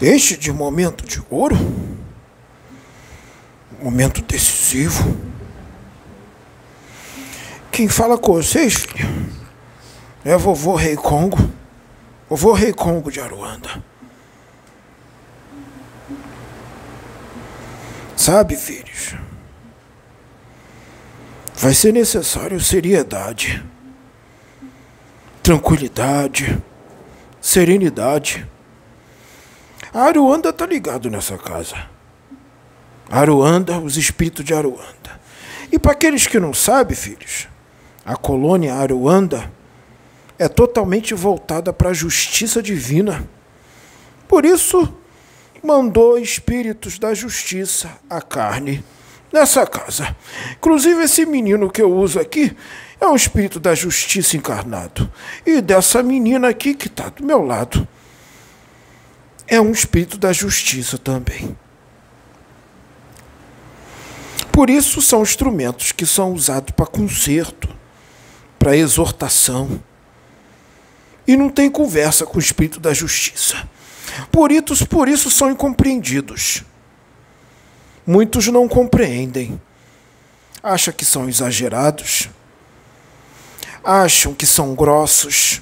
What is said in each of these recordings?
Este de momento de ouro, momento decisivo. Quem fala com vocês, filho, é vovô Rei Congo, vovô Rei Congo de Aruanda. Sabe, filhos, vai ser necessário seriedade, tranquilidade, serenidade. A Aruanda tá ligado nessa casa. Aruanda, os espíritos de Aruanda. E para aqueles que não sabem, filhos, a colônia Aruanda é totalmente voltada para a justiça divina. Por isso, mandou espíritos da justiça à carne nessa casa. Inclusive, esse menino que eu uso aqui é um espírito da justiça encarnado. E dessa menina aqui que está do meu lado é um espírito da justiça também. Por isso, são instrumentos que são usados para conserto, para exortação. E não tem conversa com o espírito da justiça. Por isso, por isso são incompreendidos. Muitos não compreendem. Acham que são exagerados. Acham que são grossos.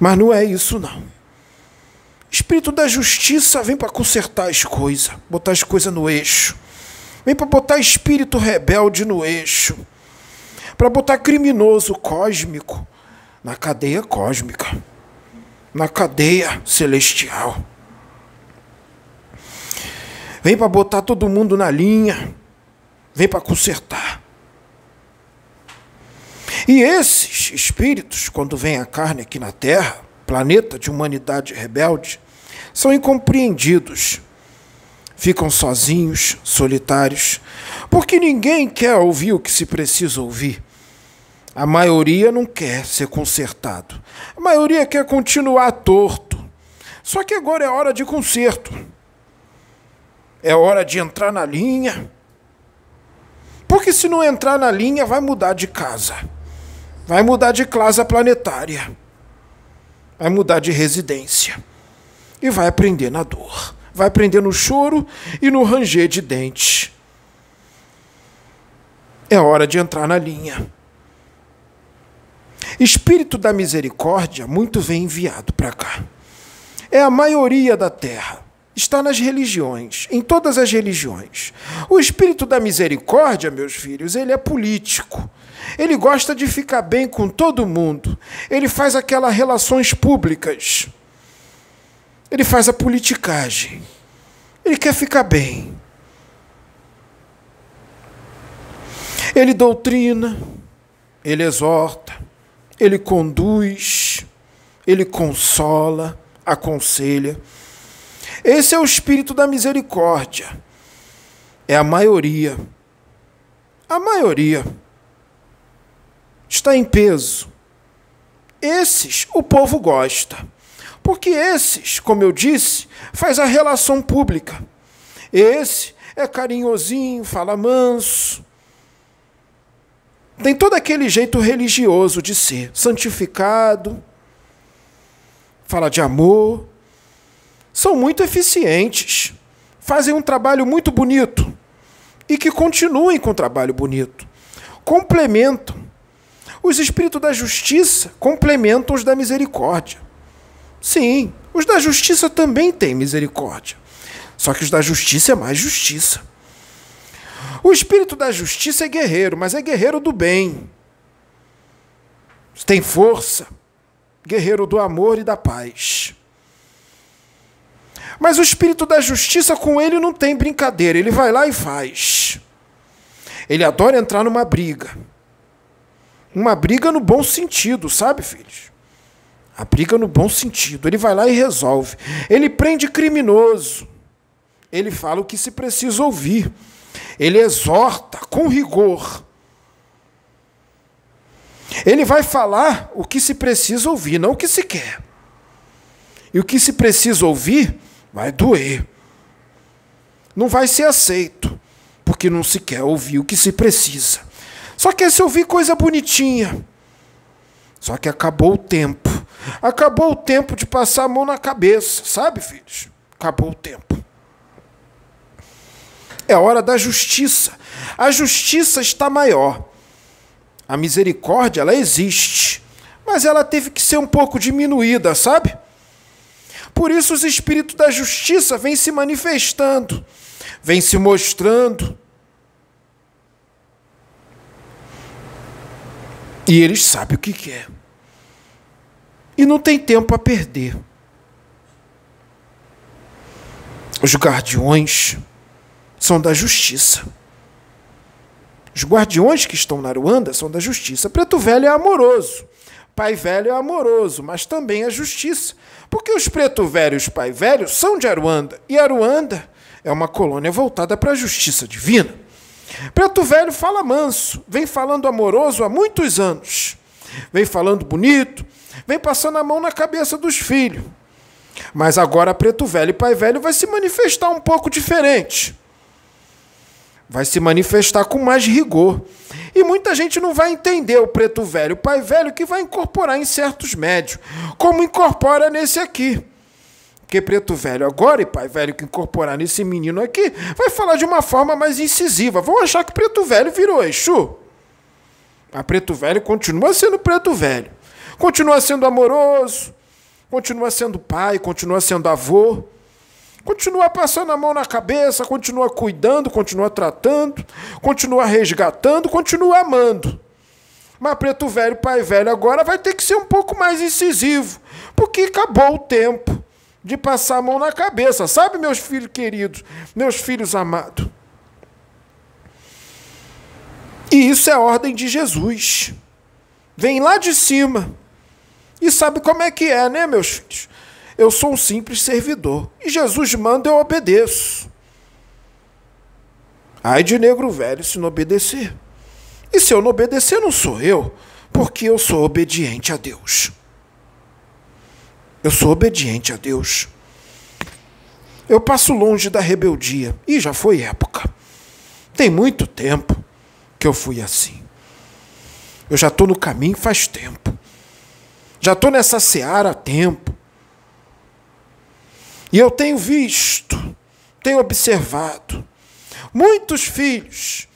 Mas não é isso, não. Espírito da justiça vem para consertar as coisas, botar as coisas no eixo. Vem para botar espírito rebelde no eixo. Para botar criminoso cósmico na cadeia cósmica na cadeia celestial. Vem para botar todo mundo na linha. Vem para consertar. E esses espíritos, quando vêm a carne aqui na Terra, planeta de humanidade rebelde, são incompreendidos. Ficam sozinhos, solitários, porque ninguém quer ouvir o que se precisa ouvir. A maioria não quer ser consertado. A maioria quer continuar torto. Só que agora é hora de conserto. É hora de entrar na linha. Porque se não entrar na linha, vai mudar de casa. Vai mudar de classe planetária. Vai mudar de residência. E vai aprender na dor. Vai aprender no choro e no ranger de dentes. É hora de entrar na linha. Espírito da misericórdia muito vem enviado para cá. É a maioria da terra. Está nas religiões, em todas as religiões. O espírito da misericórdia, meus filhos, ele é político. Ele gosta de ficar bem com todo mundo. Ele faz aquelas relações públicas. Ele faz a politicagem. Ele quer ficar bem. Ele doutrina, ele exorta, ele conduz, ele consola, aconselha. Esse é o espírito da misericórdia. É a maioria. A maioria está em peso. Esses o povo gosta. Porque esses, como eu disse, faz a relação pública. Esse é carinhosinho, fala manso, tem todo aquele jeito religioso de ser, santificado, fala de amor, são muito eficientes, fazem um trabalho muito bonito e que continuem com o trabalho bonito. Complementam. Os espíritos da justiça complementam os da misericórdia. Sim, os da justiça também têm misericórdia. Só que os da justiça é mais justiça. O espírito da justiça é guerreiro, mas é guerreiro do bem. Tem força, guerreiro do amor e da paz. Mas o espírito da justiça com ele não tem brincadeira, ele vai lá e faz. Ele adora entrar numa briga. Uma briga no bom sentido, sabe, filhos? A briga no bom sentido. Ele vai lá e resolve. Ele prende criminoso. Ele fala o que se precisa ouvir. Ele exorta com rigor. Ele vai falar o que se precisa ouvir, não o que se quer. E o que se precisa ouvir vai doer. Não vai ser aceito, porque não se quer ouvir o que se precisa. Só quer se ouvir coisa bonitinha. Só que acabou o tempo. Acabou o tempo de passar a mão na cabeça, sabe, filhos? Acabou o tempo. É hora da justiça. A justiça está maior. A misericórdia, ela existe, mas ela teve que ser um pouco diminuída, sabe? Por isso os espíritos da justiça vêm se manifestando, vêm se mostrando. E eles sabem o que quer. É. E não tem tempo a perder. Os guardiões são da justiça. Os guardiões que estão na Aruanda são da justiça. Preto Velho é amoroso. Pai Velho é amoroso, mas também é justiça. Porque os Preto Velho e os Pai Velho são de Aruanda. E Aruanda é uma colônia voltada para a justiça divina. Preto Velho fala manso, vem falando amoroso há muitos anos. Vem falando bonito, vem passando a mão na cabeça dos filhos. Mas agora Preto Velho e Pai Velho vai se manifestar um pouco diferente vai se manifestar com mais rigor. E muita gente não vai entender o preto velho, o pai velho, que vai incorporar em certos médios, como incorpora nesse aqui. Porque preto velho agora e pai velho que incorporar nesse menino aqui, vai falar de uma forma mais incisiva. Vão achar que preto velho virou Exu. A preto velho continua sendo preto velho. Continua sendo amoroso, continua sendo pai, continua sendo avô Continua passando a mão na cabeça, continua cuidando, continua tratando, continua resgatando, continua amando. Mas preto velho, pai velho, agora vai ter que ser um pouco mais incisivo, porque acabou o tempo de passar a mão na cabeça, sabe, meus filhos queridos, meus filhos amados? E isso é a ordem de Jesus. Vem lá de cima. E sabe como é que é, né, meus filhos? Eu sou um simples servidor. E Jesus manda, eu obedeço. Ai de negro velho se não obedecer. E se eu não obedecer, não sou eu, porque eu sou obediente a Deus. Eu sou obediente a Deus. Eu passo longe da rebeldia. E já foi época. Tem muito tempo que eu fui assim. Eu já estou no caminho faz tempo. Já estou nessa seara há tempo. E eu tenho visto, tenho observado, muitos filhos,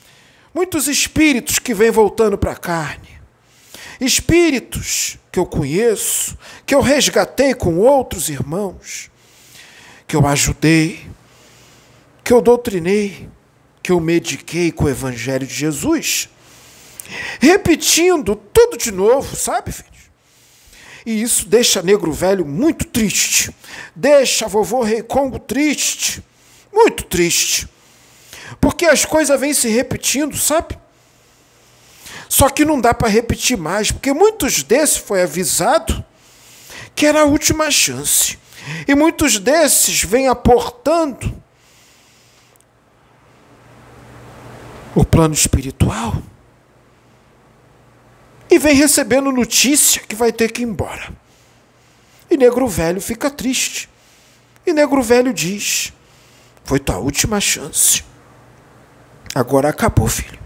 muitos espíritos que vêm voltando para a carne. Espíritos que eu conheço, que eu resgatei com outros irmãos, que eu ajudei, que eu doutrinei, que eu mediquei com o Evangelho de Jesus, repetindo tudo de novo, sabe, filho? E isso deixa negro velho muito triste. Deixa vovô Rei Congo triste. Muito triste. Porque as coisas vêm se repetindo, sabe? Só que não dá para repetir mais, porque muitos desses foi avisado que era a última chance. E muitos desses vêm aportando o plano espiritual e vem recebendo notícia que vai ter que ir embora. E negro velho fica triste. E negro velho diz: Foi tua última chance. Agora acabou, filho.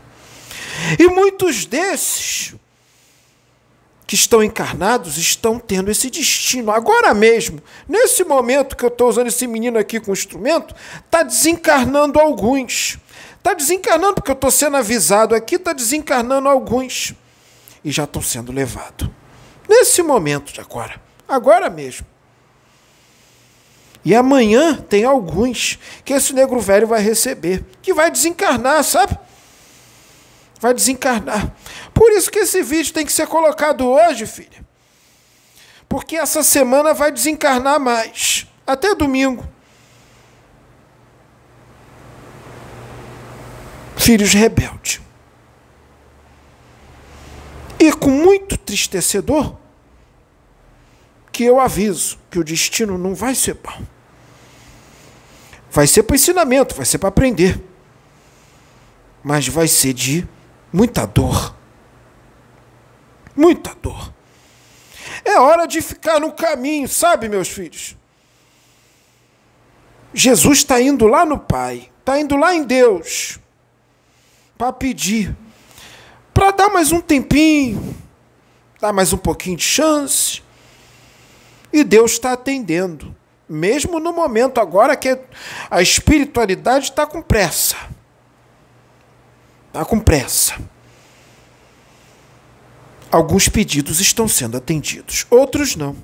E muitos desses que estão encarnados estão tendo esse destino. Agora mesmo, nesse momento que eu estou usando esse menino aqui com instrumento, está desencarnando alguns. Está desencarnando, porque eu estou sendo avisado aqui, está desencarnando alguns e já estão sendo levados. Nesse momento de agora, agora mesmo. E amanhã tem alguns que esse negro velho vai receber, que vai desencarnar, sabe? Vai desencarnar. Por isso que esse vídeo tem que ser colocado hoje, filha. Porque essa semana vai desencarnar mais. Até domingo. Filhos rebeldes. Com muito tristecedor, que eu aviso que o destino não vai ser bom. Vai ser para ensinamento, vai ser para aprender. Mas vai ser de muita dor. Muita dor. É hora de ficar no caminho, sabe, meus filhos? Jesus está indo lá no Pai, está indo lá em Deus, para pedir para dar mais um tempinho, dar mais um pouquinho de chance. E Deus está atendendo. Mesmo no momento agora que a espiritualidade está com pressa. Está com pressa. Alguns pedidos estão sendo atendidos, outros não.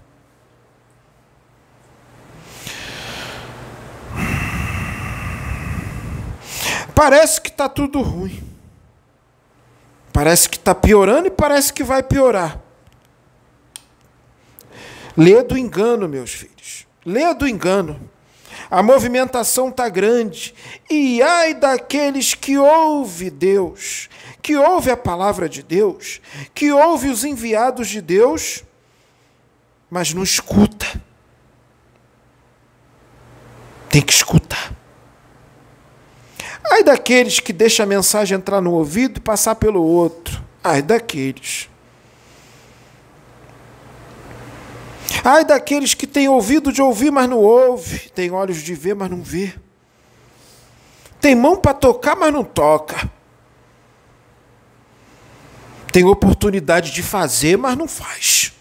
Parece que está tudo ruim. Parece que está piorando e parece que vai piorar. Lê do engano, meus filhos. Lê do engano. A movimentação está grande. E ai daqueles que ouve Deus, que ouve a palavra de Deus, que ouve os enviados de Deus, mas não escuta. Tem que escutar. Ai daqueles que deixam a mensagem entrar no ouvido e passar pelo outro. Ai daqueles. Ai daqueles que têm ouvido de ouvir, mas não ouve, tem olhos de ver, mas não vê. Tem mão para tocar, mas não toca. Tem oportunidade de fazer, mas não faz.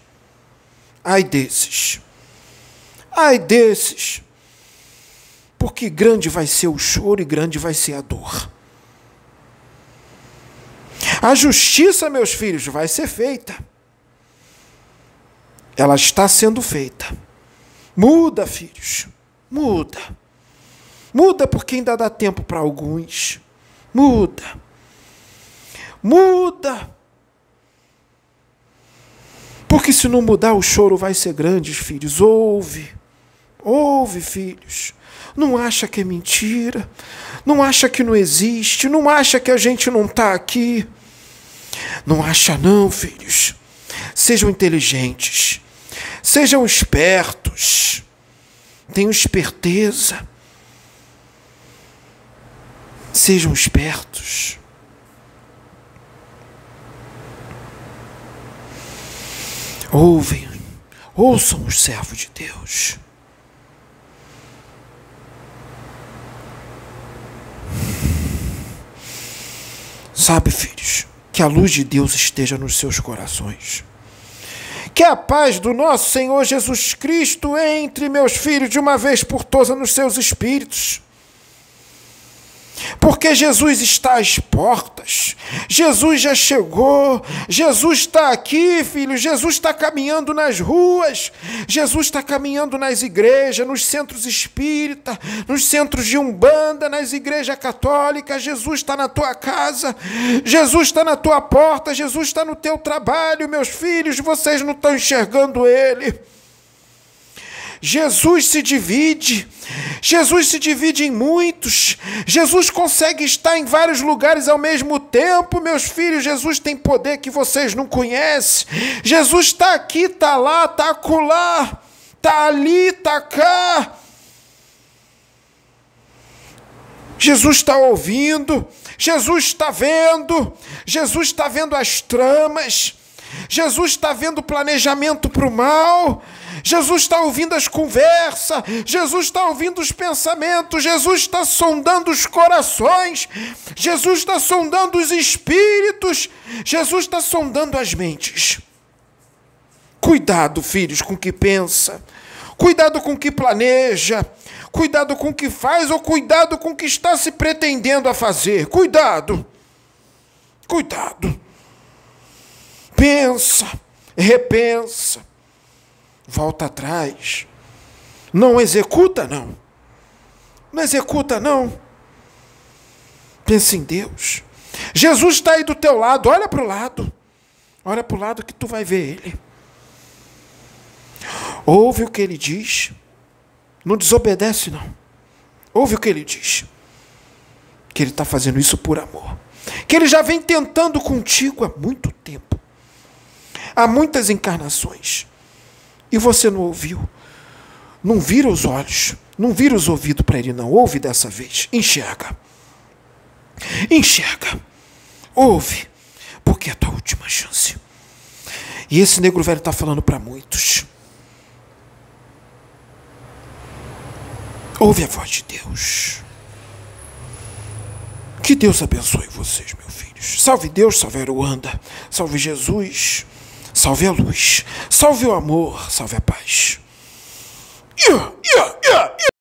Ai desses. Ai desses. Porque grande vai ser o choro e grande vai ser a dor. A justiça, meus filhos, vai ser feita ela está sendo feita. Muda, filhos, muda. Muda porque ainda dá tempo para alguns. Muda. Muda. Porque se não mudar, o choro vai ser grande, filhos. Ouve. Ouve, filhos. Não acha que é mentira. Não acha que não existe. Não acha que a gente não está aqui. Não acha, não, filhos. Sejam inteligentes. Sejam espertos, tenham esperteza. Sejam espertos. Ouvem, ouçam os servos de Deus. Sabe, filhos, que a luz de Deus esteja nos seus corações. Que a paz do nosso Senhor Jesus Cristo entre, meus filhos, de uma vez por todas nos seus espíritos. Porque Jesus está às portas, Jesus já chegou, Jesus está aqui, filho, Jesus está caminhando nas ruas, Jesus está caminhando nas igrejas, nos centros espírita, nos centros de umbanda, nas igrejas católicas, Jesus está na tua casa, Jesus está na tua porta, Jesus está no teu trabalho, meus filhos, vocês não estão enxergando Ele. Jesus se divide, Jesus se divide em muitos, Jesus consegue estar em vários lugares ao mesmo tempo, meus filhos. Jesus tem poder que vocês não conhecem. Jesus está aqui, está lá, está acolá, está ali, está cá. Jesus está ouvindo, Jesus está vendo, Jesus está vendo as tramas, Jesus está vendo o planejamento para o mal, Jesus está ouvindo as conversas, Jesus está ouvindo os pensamentos, Jesus está sondando os corações, Jesus está sondando os espíritos, Jesus está sondando as mentes. Cuidado, filhos, com o que pensa, cuidado com o que planeja, cuidado com o que faz ou cuidado com o que está se pretendendo a fazer. Cuidado, cuidado. Pensa, repensa volta atrás. Não executa, não. Não executa, não. Pensa em Deus. Jesus está aí do teu lado, olha para o lado. Olha para o lado que tu vai ver Ele. Ouve o que Ele diz. Não desobedece, não. Ouve o que Ele diz. Que Ele está fazendo isso por amor. Que Ele já vem tentando contigo há muito tempo. Há muitas encarnações e você não ouviu. Não vira os olhos, não vira os ouvidos para ele, não. Ouve dessa vez. Enxerga. Enxerga. Ouve. Porque é a tua última chance. E esse negro velho está falando para muitos. Ouve a voz de Deus. Que Deus abençoe vocês, meus filhos. Salve Deus, salve Aruanda, salve Jesus. Salve a luz, salve o amor, salve a paz. Yeah, yeah, yeah,